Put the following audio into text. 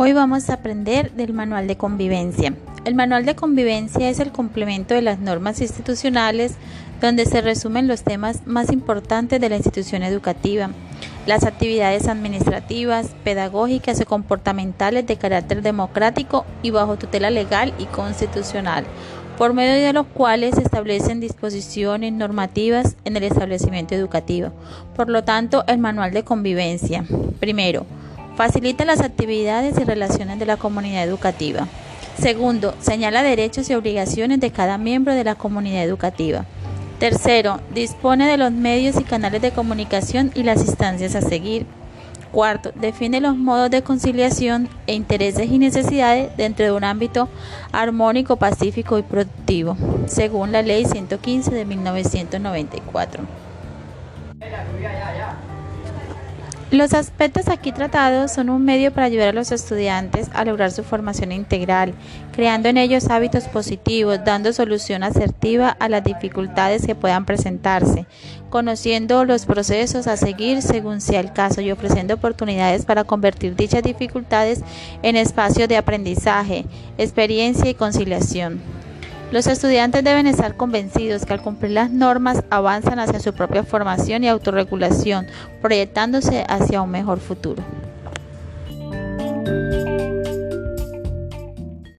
Hoy vamos a aprender del manual de convivencia. El manual de convivencia es el complemento de las normas institucionales donde se resumen los temas más importantes de la institución educativa, las actividades administrativas, pedagógicas y comportamentales de carácter democrático y bajo tutela legal y constitucional, por medio de los cuales se establecen disposiciones normativas en el establecimiento educativo. Por lo tanto, el manual de convivencia. Primero, Facilita las actividades y relaciones de la comunidad educativa. Segundo, señala derechos y obligaciones de cada miembro de la comunidad educativa. Tercero, dispone de los medios y canales de comunicación y las instancias a seguir. Cuarto, define los modos de conciliación e intereses y necesidades dentro de un ámbito armónico, pacífico y productivo, según la Ley 115 de 1994. Los aspectos aquí tratados son un medio para ayudar a los estudiantes a lograr su formación integral, creando en ellos hábitos positivos, dando solución asertiva a las dificultades que puedan presentarse, conociendo los procesos a seguir según sea el caso y ofreciendo oportunidades para convertir dichas dificultades en espacios de aprendizaje, experiencia y conciliación. Los estudiantes deben estar convencidos que al cumplir las normas avanzan hacia su propia formación y autorregulación, proyectándose hacia un mejor futuro.